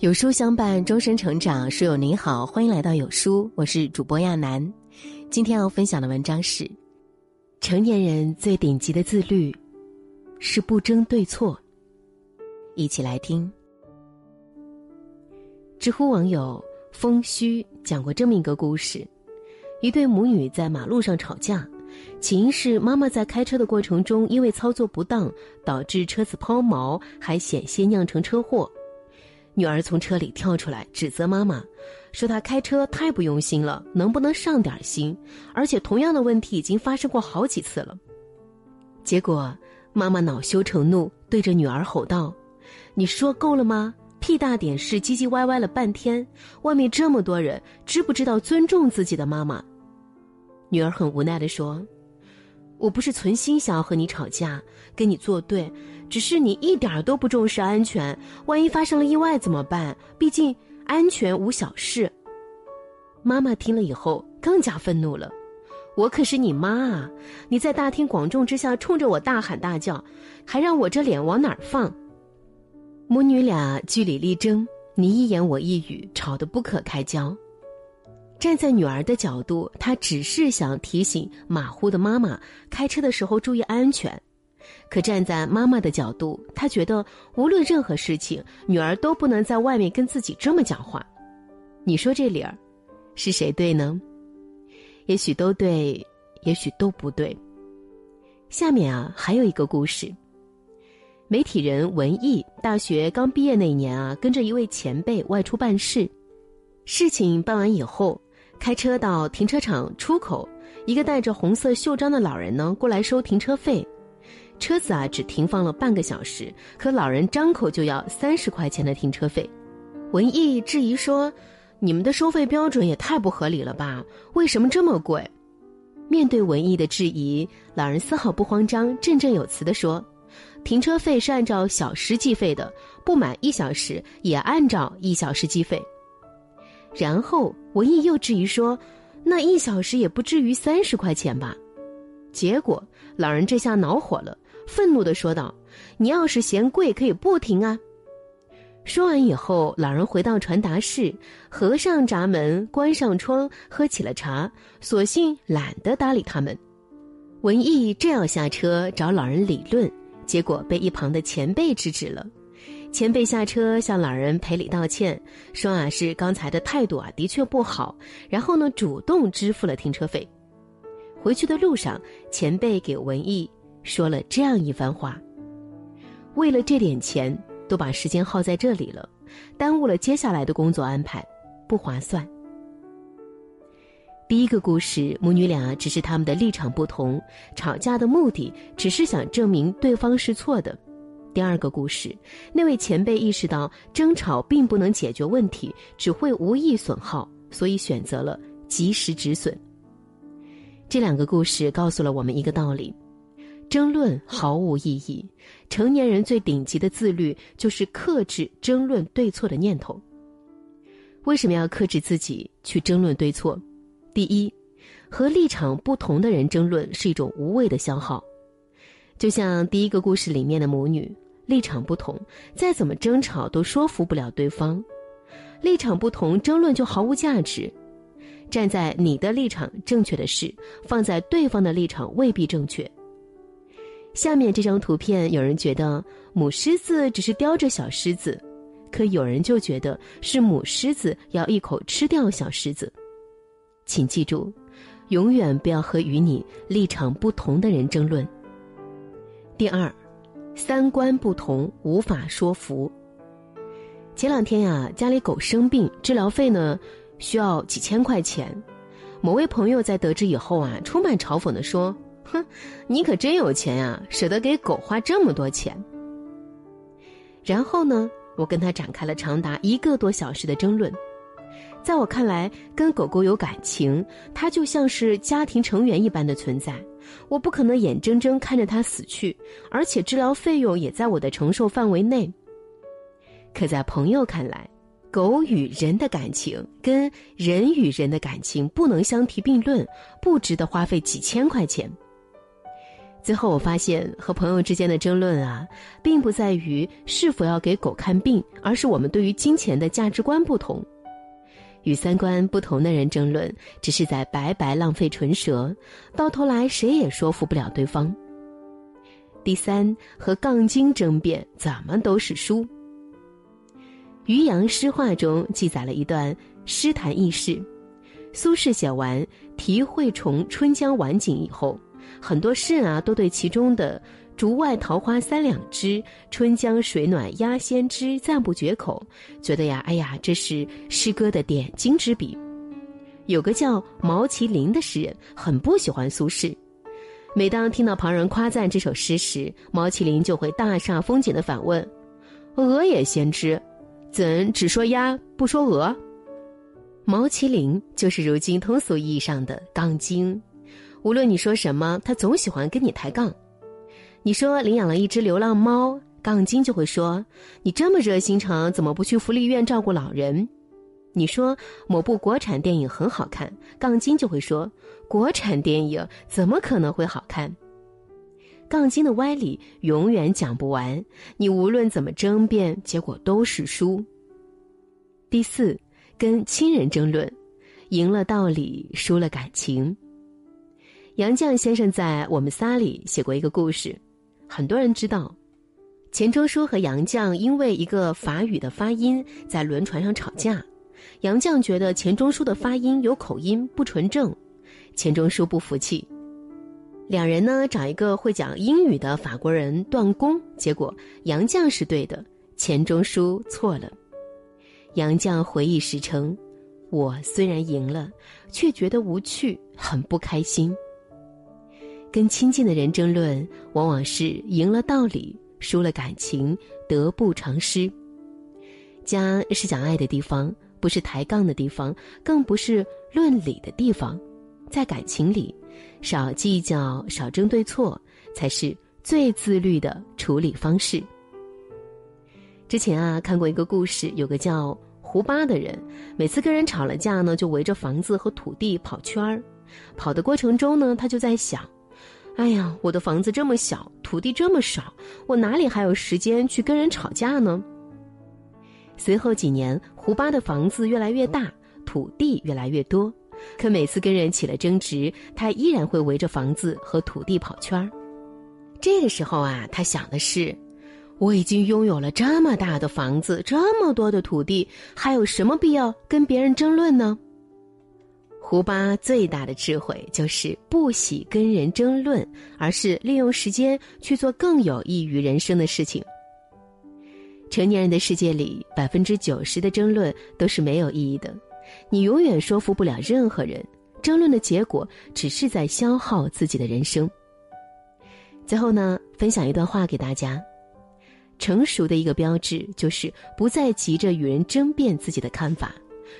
有书相伴，终身成长。书友您好，欢迎来到有书，我是主播亚楠。今天要分享的文章是：成年人最顶级的自律是不争对错。一起来听。知乎网友风虚讲过这么一个故事：一对母女在马路上吵架，起因是妈妈在开车的过程中因为操作不当，导致车子抛锚，还险些酿成车祸。女儿从车里跳出来，指责妈妈，说她开车太不用心了，能不能上点心？而且同样的问题已经发生过好几次了。结果妈妈恼羞成怒，对着女儿吼道：“你说够了吗？屁大点事，唧唧歪歪了半天，外面这么多人，知不知道尊重自己的妈妈？”女儿很无奈地说。我不是存心想要和你吵架，跟你作对，只是你一点都不重视安全，万一发生了意外怎么办？毕竟安全无小事。妈妈听了以后更加愤怒了，我可是你妈啊！你在大庭广众之下冲着我大喊大叫，还让我这脸往哪儿放？母女俩据理力争，你一言我一语，吵得不可开交。站在女儿的角度，她只是想提醒马虎的妈妈开车的时候注意安全；可站在妈妈的角度，她觉得无论任何事情，女儿都不能在外面跟自己这么讲话。你说这理儿，是谁对呢？也许都对，也许都不对。下面啊，还有一个故事：媒体人文艺大学刚毕业那年啊，跟着一位前辈外出办事，事情办完以后。开车到停车场出口，一个戴着红色袖章的老人呢过来收停车费，车子啊只停放了半个小时，可老人张口就要三十块钱的停车费。文艺质疑说：“你们的收费标准也太不合理了吧？为什么这么贵？”面对文艺的质疑，老人丝毫不慌张，振振有词地说：“停车费是按照小时计费的，不满一小时也按照一小时计费。”然后文艺又质疑说：“那一小时也不至于三十块钱吧？”结果老人这下恼火了，愤怒的说道：“你要是嫌贵，可以不停啊！”说完以后，老人回到传达室，合上闸门，关上窗，喝起了茶，索性懒得搭理他们。文艺正要下车找老人理论，结果被一旁的前辈制止了。前辈下车向老人赔礼道歉，说啊是刚才的态度啊的确不好，然后呢主动支付了停车费。回去的路上，前辈给文艺说了这样一番话：为了这点钱，都把时间耗在这里了，耽误了接下来的工作安排，不划算。第一个故事，母女俩只是他们的立场不同，吵架的目的只是想证明对方是错的。第二个故事，那位前辈意识到争吵并不能解决问题，只会无意损耗，所以选择了及时止损。这两个故事告诉了我们一个道理：争论毫无意义。成年人最顶级的自律，就是克制争论对错的念头。为什么要克制自己去争论对错？第一，和立场不同的人争论是一种无谓的消耗，就像第一个故事里面的母女。立场不同，再怎么争吵都说服不了对方。立场不同，争论就毫无价值。站在你的立场正确的事，放在对方的立场未必正确。下面这张图片，有人觉得母狮子只是叼着小狮子，可有人就觉得是母狮子要一口吃掉小狮子。请记住，永远不要和与你立场不同的人争论。第二。三观不同，无法说服。前两天呀，家里狗生病，治疗费呢需要几千块钱。某位朋友在得知以后啊，充满嘲讽的说：“哼，你可真有钱呀，舍得给狗花这么多钱。”然后呢，我跟他展开了长达一个多小时的争论。在我看来，跟狗狗有感情，它就像是家庭成员一般的存在。我不可能眼睁睁看着它死去，而且治疗费用也在我的承受范围内。可在朋友看来，狗与人的感情跟人与人的感情不能相提并论，不值得花费几千块钱。最后我发现，和朋友之间的争论啊，并不在于是否要给狗看病，而是我们对于金钱的价值观不同。与三观不同的人争论，只是在白白浪费唇舌，到头来谁也说服不了对方。第三，和杠精争辩，怎么都是输。《渔阳诗话》中记载了一段诗坛轶事：苏轼写完《题惠崇春江晚景》以后，很多诗人啊都对其中的“竹外桃花三两枝，春江水暖鸭先知”赞不绝口，觉得呀，哎呀，这是诗歌的点睛之笔。有个叫毛麒麟的诗人，很不喜欢苏轼。每当听到旁人夸赞这首诗时，毛麒麟就会大煞风景的反问：“鹅也先知，怎只说鸭不说鹅？”毛麒麟就是如今通俗意义上的杠精，无论你说什么，他总喜欢跟你抬杠。你说领养了一只流浪猫，杠精就会说：“你这么热心肠，怎么不去福利院照顾老人？”你说某部国产电影很好看，杠精就会说：“国产电影怎么可能会好看？”杠精的歪理永远讲不完，你无论怎么争辩，结果都是输。第四，跟亲人争论，赢了道理，输了感情。杨绛先生在《我们仨》里写过一个故事，很多人知道，钱钟书和杨绛因为一个法语的发音在轮船上吵架。杨绛觉得钱钟书的发音有口音不纯正，钱钟书不服气，两人呢找一个会讲英语的法国人断供，结果杨绛是对的，钱钟书错了。杨绛回忆时称：“我虽然赢了，却觉得无趣，很不开心。”跟亲近的人争论，往往是赢了道理，输了感情，得不偿失。家是讲爱的地方。不是抬杠的地方，更不是论理的地方，在感情里，少计较，少争对错，才是最自律的处理方式。之前啊，看过一个故事，有个叫胡巴的人，每次跟人吵了架呢，就围着房子和土地跑圈儿，跑的过程中呢，他就在想：哎呀，我的房子这么小，土地这么少，我哪里还有时间去跟人吵架呢？随后几年，胡巴的房子越来越大，土地越来越多，可每次跟人起了争执，他依然会围着房子和土地跑圈儿。这个时候啊，他想的是：我已经拥有了这么大的房子，这么多的土地，还有什么必要跟别人争论呢？胡巴最大的智慧就是不喜跟人争论，而是利用时间去做更有益于人生的事情。成年人的世界里，百分之九十的争论都是没有意义的，你永远说服不了任何人。争论的结果只是在消耗自己的人生。最后呢，分享一段话给大家：成熟的一个标志就是不再急着与人争辩自己的看法，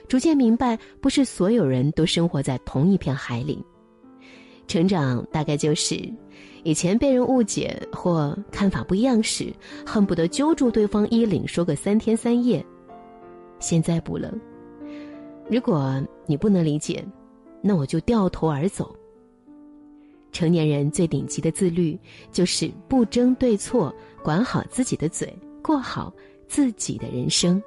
逐渐明白不是所有人都生活在同一片海里。成长大概就是。以前被人误解或看法不一样时，恨不得揪住对方衣领说个三天三夜。现在不了。如果你不能理解，那我就掉头而走。成年人最顶级的自律，就是不争对错，管好自己的嘴，过好自己的人生。